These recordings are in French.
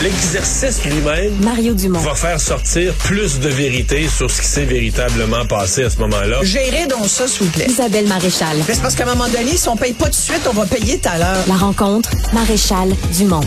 L'exercice lui-même Mario Dumont. va faire sortir plus de vérité sur ce qui s'est véritablement passé à ce moment-là. Gérez donc ça, s'il vous plaît. Isabelle Maréchal. Mais C'est parce qu'à un moment donné, si on paye pas tout de suite, on va payer tout à l'heure. La rencontre, Maréchal Dumont.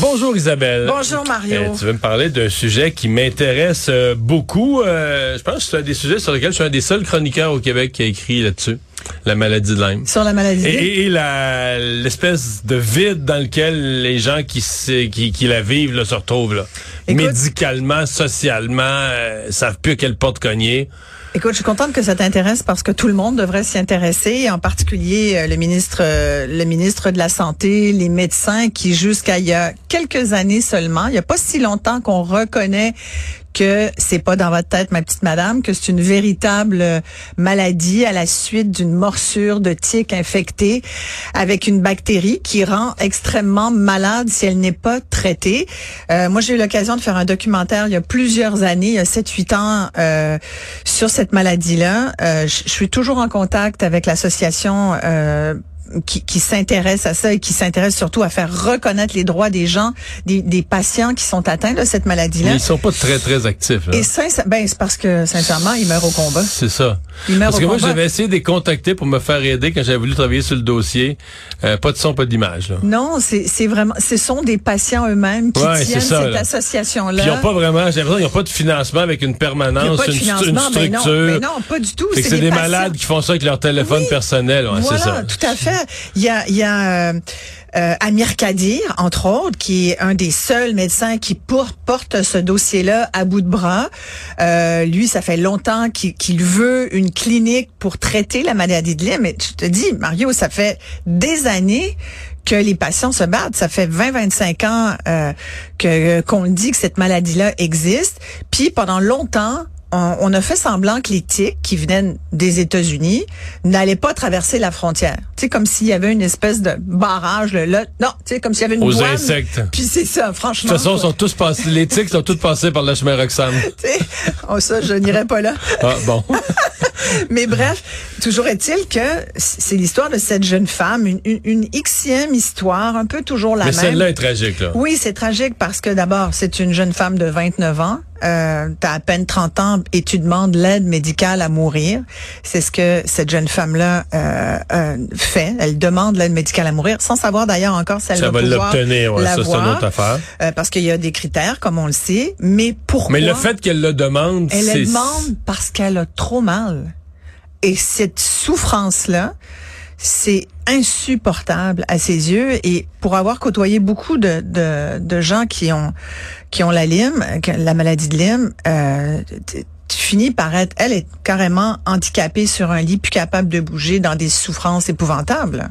Bonjour Isabelle. Bonjour, Mario. Euh, tu veux me parler d'un sujet qui m'intéresse euh, beaucoup. Euh, je pense que c'est un des sujets sur lesquels je suis un des seuls chroniqueurs au Québec qui a écrit là-dessus. La maladie de Lyme. Sur la maladie. Et, et la- l'espèce de vide dans lequel les gens qui, qui, qui la vivent là, se retrouvent là. Écoute- Médicalement, socialement, euh, savent plus à quelle porte cogner. Écoute, je suis contente que ça t'intéresse parce que tout le monde devrait s'y intéresser, en particulier euh, le ministre, euh, le ministre de la Santé, les médecins qui jusqu'à il y a quelques années seulement, il y a pas si longtemps qu'on reconnaît que c'est pas dans votre tête, ma petite madame, que c'est une véritable euh, maladie à la suite d'une morsure de tique infectée avec une bactérie qui rend extrêmement malade si elle n'est pas traitée. Euh, moi, j'ai eu l'occasion de faire un documentaire il y a plusieurs années, il y a 7-8 ans, euh, sur cette maladie-là. Euh, je suis toujours en contact avec l'association euh, qui, qui s'intéresse à ça et qui s'intéresse surtout à faire reconnaître les droits des gens, des, des patients qui sont atteints de cette maladie-là. Ils sont pas très, très actifs. là. Et ça, ben, c'est parce que, sincèrement, ils meurent au combat. C'est ça. Ils meurent Parce au que moi, j'avais essayé de les contacter pour me faire aider quand j'avais voulu travailler sur le dossier. Euh, pas de son, pas d'image. Non, c'est vraiment, ce sont des patients eux-mêmes qui Ouais, tiennent ça, cette là. association-là. Ils ont pas vraiment, j'ai l'impression qu'ils n'ont pas de financement avec une permanence, une, mais non, structure. mais non, pas du tout. C'est des, patients. malades qui font ça avec leur téléphone Oui. personnel. Ouais, voilà, c'est ça. tout à fait. Il y a, y a euh, euh, Amir Kadir, entre autres, qui est un des seuls médecins qui porte ce dossier-là à bout de bras. Euh, lui, ça fait longtemps qu'il veut une clinique pour traiter la maladie de Lyme. Mais je te dis, Mario, ça fait des années que les patients se battent. Ça fait 20-25 ans euh, que qu'on dit que cette maladie-là existe. Puis pendant longtemps, on, on a fait semblant que les tiques qui venaient des États-Unis n'allaient pas traverser la frontière. Tu sais, comme s'il y avait une espèce de barrage là. là. non, tu sais, comme s'il y avait une Aux douane. insectes. Puis c'est ça, De franchement. toute façon, ils sont tous passés, les tiques sont tous passés par le chemin Roxham. Tu sais, oh, ça, je n'irai pas là. Ah, bon. Mais bref, toujours est-il que c'est l'histoire de cette jeune femme, une, une, une xème histoire, un peu toujours la Mais même. celle-là est tragique, là. Oui, c'est tragique parce que d'abord, c'est une jeune femme de 29 ans. Euh, T'as à peine 30 ans et tu demandes l'aide médicale à mourir. C'est ce que cette jeune femme-là euh, euh, fait. Elle demande l'aide médicale à mourir sans savoir d'ailleurs encore si elle Ça va, va l'obtenir, ouais, ça, c'est une autre affaire. euh, parce qu'il y a des critères, comme on le sait. Mais pourquoi Mais le fait qu'elle le demande, elle le demande parce qu'elle a trop mal. Et cette souffrance-là, c'est insupportable à ses yeux. Et pour avoir côtoyé beaucoup de, de, de gens qui ont qui ont la Lyme, la maladie de Lyme, euh, tu finis par être, elle est carrément handicapée sur un lit, plus capable de bouger dans des souffrances épouvantables.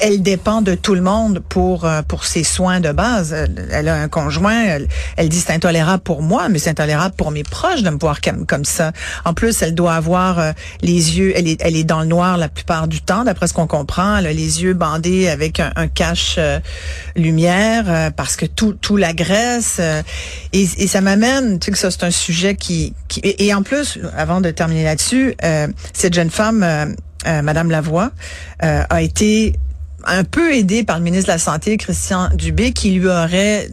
Elle dépend de tout le monde pour euh, pour ses soins de base. Elle, a un conjoint. Elle, elle dit c'est intolérable pour moi, mais c'est intolérable pour mes proches de me voir comme, comme ça. En plus, elle doit avoir euh, les yeux. Elle est elle est dans le noir la plupart du temps, d'après ce qu'on comprend. Elle a les yeux bandés avec un, cache euh, lumière parce que tout tout l'agresse. et, ça m'amène, tu sais que ça c'est un sujet qui, qui et, et en plus, avant de terminer là-dessus, cette jeune femme, Madame Lavoie, a été un peu aidée par le ministre de la Santé, Christian Dubé, qui lui aurait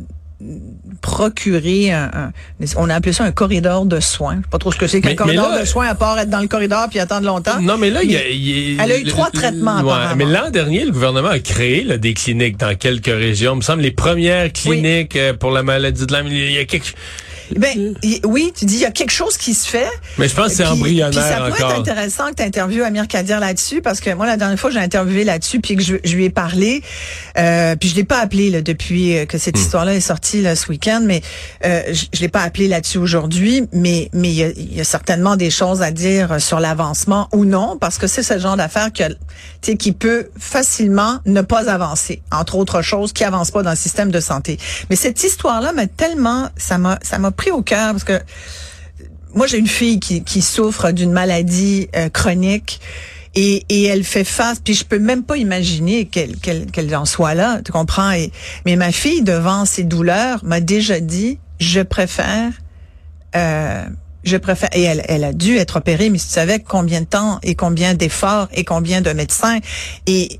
procuré un, un- on a appelé ça un corridor de soins. Je sais pas trop ce que c'est qu'un corridor là- de soins à part être dans le corridor puis attendre longtemps. Non, mais là, il y a, Mais il y a- elle a eu le- trois traitements, ouais. Mais l'an dernier, le gouvernement a créé là, des cliniques dans quelques régions. Il me semble les premières cliniques euh, pour la maladie de Lyme. Il y a quelque... Ben y- oui, tu dis il y a quelque chose qui se fait. Mais je pense que c'est embryonnaire puis ça pourrait encore. être intéressant que tu interviewes Amir Kadir là-dessus parce que moi la dernière fois j'ai interviewé là-dessus puis que je, je lui ai parlé euh, puis je l'ai pas appelé là, depuis euh, que cette Hmm. histoire-là est sortie là, ce week-end mais euh, je, je l'ai pas appelé là-dessus aujourd'hui mais mais il y a, il y a certainement des choses à dire sur l'avancement ou non parce que c'est ce genre d'affaire que tu sais qui peut facilement ne pas avancer entre autres choses qui avance pas dans le système de santé mais cette histoire-là m'a tellement ça m'a ça m'a pris au cœur parce que moi, j'ai une fille qui, qui souffre d'une maladie euh, chronique et, et elle fait face, puis je peux même pas imaginer qu'elle qu'elle qu'elle en soit là, tu comprends? Et, mais ma fille, devant ses douleurs, m'a déjà dit, je préfère euh, je préfère, et elle, elle a dû être opérée, mais tu savais combien de temps et combien d'efforts et combien de médecins et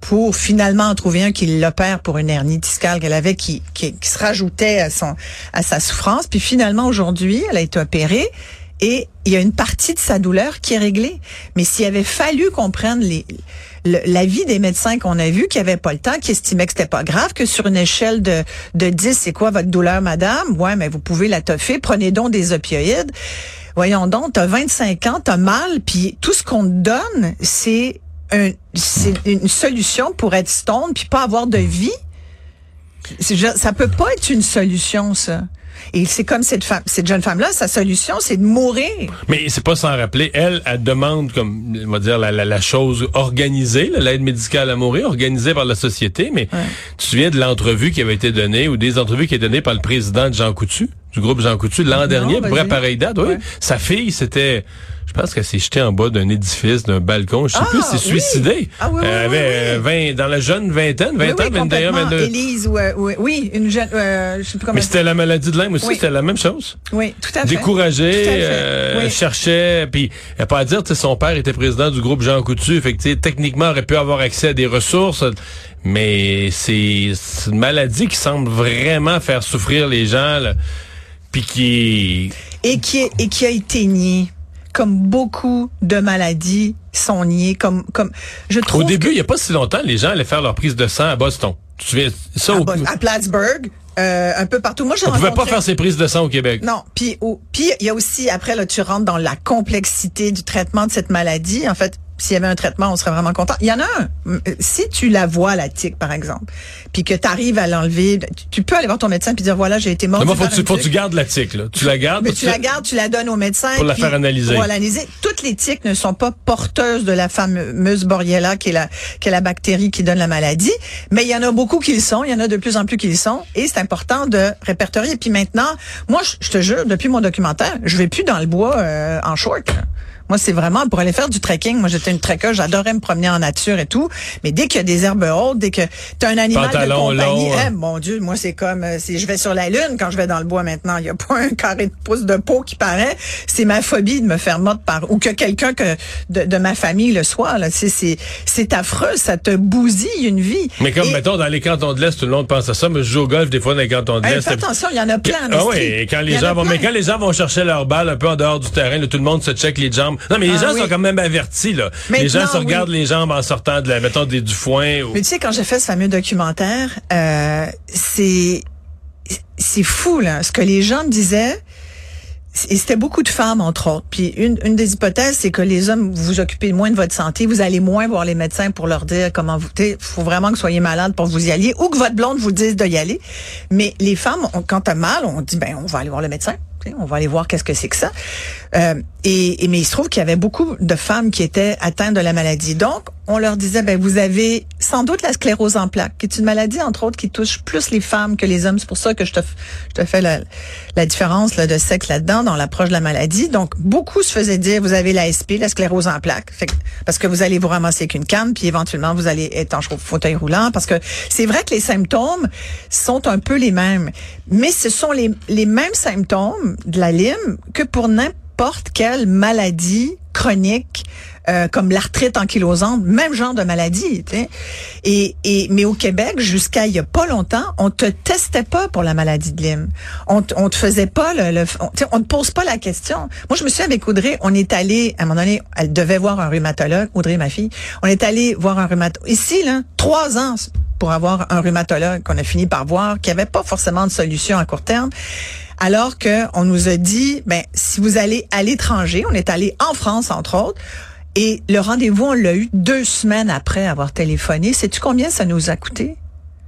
pour finalement en trouver un qui l'opère pour une hernie discale qu'elle avait qui, qui, qui, se rajoutait à son, à sa souffrance. Puis finalement aujourd'hui, elle a été opérée et il y a une partie de sa douleur qui est réglée. Mais s'il avait fallu qu'on prenne les, l'avis des médecins qu'on a vus qui n'avaient pas le temps, qui estimaient que c'était pas grave, que sur une échelle de, de 10, c'est quoi votre douleur, madame? Ouais, mais vous pouvez la toffer, prenez donc des opioïdes. Voyons donc, t'as 25 ans, t'as mal, puis tout ce qu'on te donne, c'est un, c'est une solution pour être stone puis pas avoir de vie. Ça peut pas être une solution, ça. Et c'est comme cette femme, cette jeune femme-là, sa solution, c'est de mourir. Mais c'est pas sans rappeler, elle, elle demande comme, on va dire, la, la, la chose organisée, l'aide médicale à mourir, organisée par la société. Mais tu te souviens de l'entrevue qui avait été donnée ou des entrevues qui étaient données par le président de Jean Coutu, du groupe Jean Coutu, l'an dernier, à peu pareille date, oui. Sa fille, c'était je pense qu'elle s'est jetée en bas d'un édifice, d'un balcon. Je sais plus, s'est suicidée. Ah, oui, oui, elle avait 20, dans la jeune vingtaine, 20 ans, 21, 22. Élise, oui, oui, une jeune, euh, je sais plus comment. Mais c'était la maladie de Lyme aussi, c'était la même chose. Oui, tout à fait. Découragée, euh, elle cherchait, puis elle pas à dire, son père était président du groupe Jean Coutu, fait que techniquement, aurait pu avoir accès à des ressources, mais c'est une maladie qui semble vraiment faire souffrir les gens, puis qui et qui est, et qui a été niée comme beaucoup de maladies sont niées, comme comme je trouve. Au début, il y a pas si longtemps, les gens allaient faire leur prise de sang à Boston. Tu te souviens ça à, au... à Plattsburgh. Euh, un peu partout. Moi, On pouvait pas faire ses prises de sang au Québec. Non. Puis, puis il y a aussi après là, tu rentres dans la complexité du traitement de cette maladie. En fait, s'il y avait un traitement, on serait vraiment content. Il y en a un. Euh, si tu la vois, la tique, par exemple, puis que tu arrives à l'enlever, tu peux aller voir ton médecin puis dire, voilà, j'ai été mort. Mais faut, tu, faut que tu gardes la tique, là. Tu la gardes. Mais tu, la gardes, tu la donnes au médecin. Pour la faire analyser. Pour l'analyser. Toutes les tiques ne sont pas porteuses de la fameuse Borrelia, qui est la, qui est la bactérie qui donne la maladie. Mais il y en a beaucoup qui le sont. Il y en a de plus en plus qui le sont. Et c'est important de répertorier. Puis maintenant, moi, je, te jure, depuis mon documentaire, je vais plus dans le bois euh, en short. Moi, c'est vraiment pour aller faire du trekking. Moi, j'étais une trekker, j'adorais me promener en nature et tout. Mais dès qu'il y a des herbes hautes, dès que tu as un animal de compagnie, long, eh, mon Dieu, moi, c'est comme euh, si je vais sur la lune quand je vais dans le bois maintenant. Il n'y a pas un carré de pouce de peau qui paraît. C'est ma phobie de me faire mordre par ou que quelqu'un que de, de, ma famille le soit. Là, c'est c'est affreux, ça te bousille une vie. Mais comme mettons dans les cantons de l'Est, tout le monde pense à ça. Mais je joue au golf des fois dans les cantons de l'Est. attention, il y en a plein. Ah oui, et quand les gens vont, mais quand les gens vont chercher leur balle un peu en dehors du terrain, là, tout le monde se check les jambes non, mais les ah gens sont quand même avertis, là. les gens se regardent les jambes en sortant de la, mettons, du foin. Mais tu sais, quand j'ai fait ce fameux documentaire, euh, c'est, c'est fou, là. Ce que les gens me disaient, et c'était beaucoup de femmes, entre autres. Puis une, une des hypothèses, c'est que les hommes, vous vous occupez moins de votre santé, vous allez moins voir les médecins pour leur dire comment vous... Il faut vraiment que vous soyez malade pour vous y aller, ou que votre blonde vous dise de y aller. Mais les femmes, quand t'as mal, on dit, ben on va aller voir le médecin. On va aller voir qu'est-ce que c'est que ça. Euh, et, mais il se trouve qu'il y avait beaucoup de femmes qui étaient atteintes de la maladie. Donc, on leur disait, ben vous avez sans doute la sclérose en plaques, qui est une maladie entre autres qui touche plus les femmes que les hommes. C'est pour ça que je te, je te fais la, la différence là, de sexe là-dedans dans l'approche de la maladie. Donc, beaucoup se faisaient dire, vous avez la SP, la sclérose en plaques, fait, parce que vous allez vous ramasser avec une canne, puis éventuellement vous allez être en fauteuil roulant, parce que c'est vrai que les symptômes sont un peu les mêmes, mais ce sont les, les mêmes symptômes de la lime que pour n'importe quelle maladie chronique euh, comme l'arthrite ankylosante, même genre de maladie. Et, et mais au Québec, jusqu'à il y a pas longtemps, on te testait pas pour la maladie de Lyme. On, on te faisait pas le, le on, on te pose pas la question. Moi, je me suis avec Audrey, on est allé à un moment donné, elle devait voir un rhumatologue, Audrey ma fille. On est allé voir un rhumatologue ici là, trois ans pour avoir un rhumatologue qu'on a fini par voir, qui avait pas forcément de solution à court terme alors que on nous a dit, ben si vous allez à l'étranger, on est allé en France entre autres, et le rendez-vous on l'a eu deux semaines après avoir téléphoné. Sais-tu combien ça nous a coûté?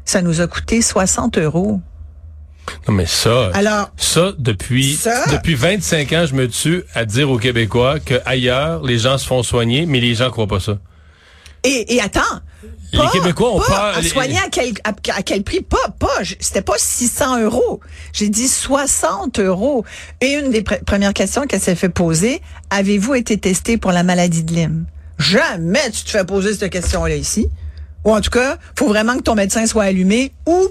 Ça nous a coûté 60 euros. Non, mais ça, Alors, ça, depuis, depuis 25 ans, je me tue à dire aux Québécois que ailleurs, les gens se font soigner, mais les gens croient pas ça. Et, et attends, les Québécois ont pas, À soigner à quel, à, quel prix? Pas, pas, c'était pas 600 euros. J'ai dit 60 euros. Et une des premières questions qu'elle s'est fait poser, avez-vous été testé pour la maladie de Lyme? Jamais tu te fais poser cette question-là ici. Ou en tout cas, faut vraiment que ton médecin soit allumé ou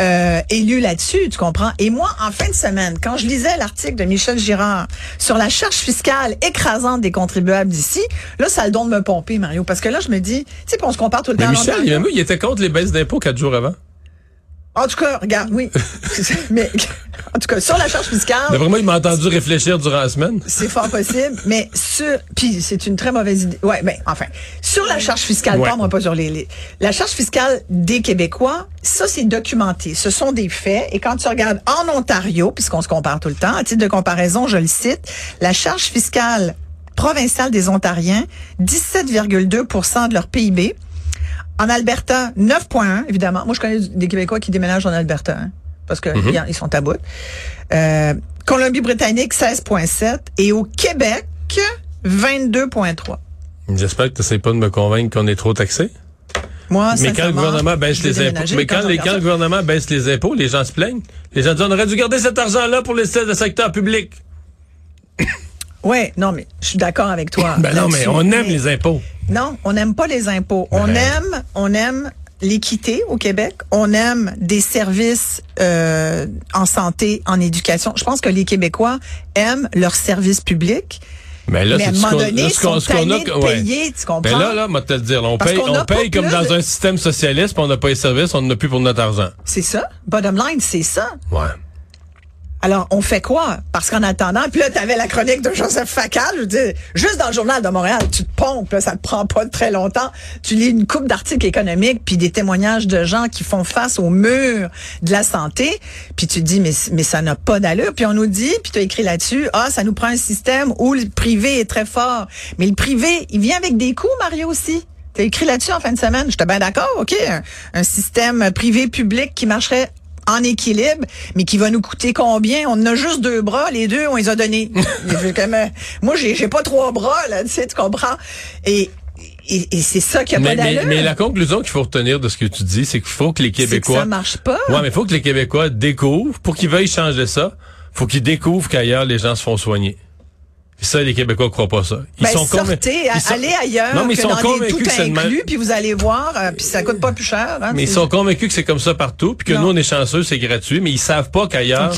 euh, élu là-dessus, tu comprends? Et moi, en fin de semaine, quand je lisais l'article de Michel Girard sur la charge fiscale écrasante des contribuables d'ici, là, ça a le don de me pomper, Mario. Parce que là, je me dis, tu sais, on se compare tout le Mais temps. à Michel, il, il était contre les baisses d'impôts quatre jours avant. En tout cas, regarde, oui. mais en tout cas, sur la charge fiscale, D'après moi, il m'a entendu réfléchir durant la semaine. c'est fort possible, mais sur puis c'est une très mauvaise idée. Ouais, ben enfin, sur la charge fiscale, Ouais. pas moi pas sur les, les- la charge fiscale des Québécois, ça c'est documenté, ce sont des faits et quand tu regardes en Ontario, puisqu'on se compare tout le temps, à titre de comparaison, je le cite, la charge fiscale provinciale des Ontariens, 17,2% de leur PIB. En Alberta, 9,1 évidemment. Moi je connais des Québécois qui déménagent en Alberta. hein, parce que Mhm. sont à bout. Euh, Colombie-Britannique, 16,7. Et au Québec, 22,3. J'espère que tu n'essaies pas de me convaincre qu'on est trop taxé. Moi, Mais quand le gouvernement baisse les impôts, mais quand, les- le gouvernement baisse les impôts, les gens se plaignent. Les gens disent on aurait dû garder cet argent-là pour les le secteur public. Ouais, non, mais je suis d'accord avec toi. Ben non, mais on aime Mais- les impôts. Non, on n'aime pas les impôts. On Ben. aime, on aime l'équité au Québec. On aime des services euh, en santé, en éducation. Je pense que les Québécois aiment leurs services publics. Mais là, mais à un c'est ce qu'on- là, sont ce qu'on a- de ouais. payer, tu comprends? Ben là, là, moi, te le dire, là, on Parce paye, on n'a paye comme dans de- un système socialiste, puis on n'a pas les services, on n'en a plus pour notre argent. C'est ça. Bottom line, c'est ça. Ouais. Alors, on fait quoi? Parce qu'en attendant, puis là, tu avais la chronique de Joseph Facal, je veux dire, juste dans le journal de Montréal, tu te pompes, là, ça te prend pas très longtemps. Tu lis une coupe d'articles économiques, puis des témoignages de gens qui font face au mur de la santé, puis tu te dis, mais, ça n'a pas d'allure. Puis on nous dit, puis tu as écrit là-dessus, ah, ça nous prend un système où le privé est très fort. Mais le privé, il vient avec des coûts, Mario, aussi. T'as écrit là-dessus en fin de semaine. J'étais bien d'accord, OK. Un système privé-public qui marcherait en équilibre, mais qui va nous coûter combien? On a juste deux bras, les deux, on les a donnés. Comme, euh, moi, j'ai j'ai pas trois bras, là, tu sais, tu comprends? Et, et, et c'est ça qui a Mais, pas mais, mais la conclusion qu'il faut retenir de ce que tu dis, c'est qu'il faut que les C'est que Québécois. ça marche pas. Ouais, mais il faut que les Québécois découvrent, pour qu'ils veuillent changer ça, faut qu'ils découvrent qu'ailleurs, les gens se font soigner. Et ça, les Québécois croient pas ça. Ils Ben, sont sortez, ils sont- allez ailleurs, Non, mais ils que sont dans des convaincus tout que inclus, puis vous allez voir, euh, puis ça coûte pas plus cher. Hein, Mais ils sont convaincus que c'est comme ça partout, puis que Non. nous, on est chanceux, c'est gratuit, mais ils savent pas qu'ailleurs,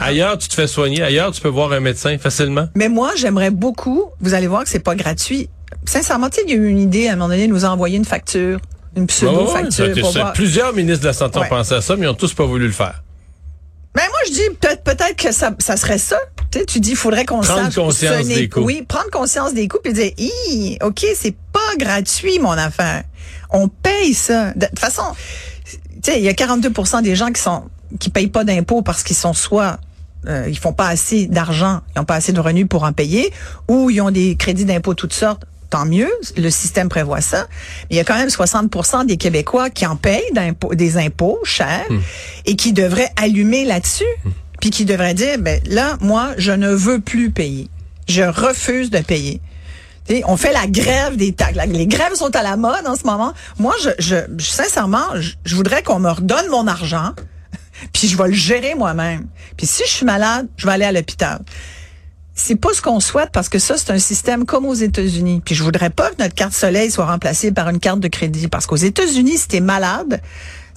ailleurs, tu te fais soigner, ailleurs, tu peux voir un médecin facilement. Mais moi, j'aimerais beaucoup, vous allez voir que c'est pas gratuit. Sincèrement, il y a eu une idée à un moment donné de nous envoyer une facture, une pseudo-facture. voir. Plusieurs ministres de la Santé Ouais. ont pensé à ça, mais ils ont tous pas voulu le faire. Ben moi je dis peut-être peut-être que ça, ça serait ça. Tu sais, tu dis il faudrait qu'on Prendre sache conscience des coûts. Oui, prendre conscience des coûts puis dire Hi, OK, c'est pas gratuit mon affaire. On paye ça. De toute façon, tu sais, il y a 42% des gens qui sont qui payent pas d'impôts parce qu'ils sont soit euh, ils font pas assez d'argent, ils ont pas assez de revenus pour en payer ou ils ont des crédits d'impôts toutes sortes. Tant mieux, le système prévoit ça. Mais il y a quand même 60% des Québécois qui en payent d'impôts- des impôts chers et qui devraient allumer là-dessus, puis qui devraient dire, ben là, moi, je ne veux plus payer. Je refuse de payer. Tu sais, on fait la grève des taxes. Les grèves sont à la mode en ce moment. Moi, je, je, sincèrement, je, je voudrais qu'on me redonne mon argent, puis je vais le gérer moi-même. Puis si je suis malade, je vais aller à l'hôpital. C'est pas ce qu'on souhaite parce que ça, c'est un système comme aux États-Unis. Puis je voudrais pas que notre carte soleil soit remplacée par une carte de crédit. Parce qu'aux États-Unis, si t'es malade,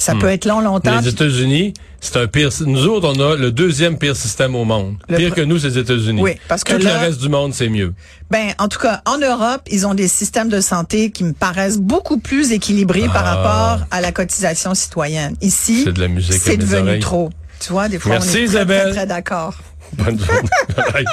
ça peut être long, longtemps. Les États-Unis, c'est un pire. Nous autres, on a le deuxième pire système au monde. Le pire que nous, c'est les États-Unis. Oui, parce que Tout là- le reste du monde, c'est mieux. Ben, en tout cas, en Europe, ils ont des systèmes de santé qui me paraissent beaucoup plus équilibrés par Ah. rapport à la cotisation citoyenne. Ici, C'est de la musique c'est devenu oreilles. trop. Tu vois, des fois, Merci, on est très, très, très d'accord. Bonne journée.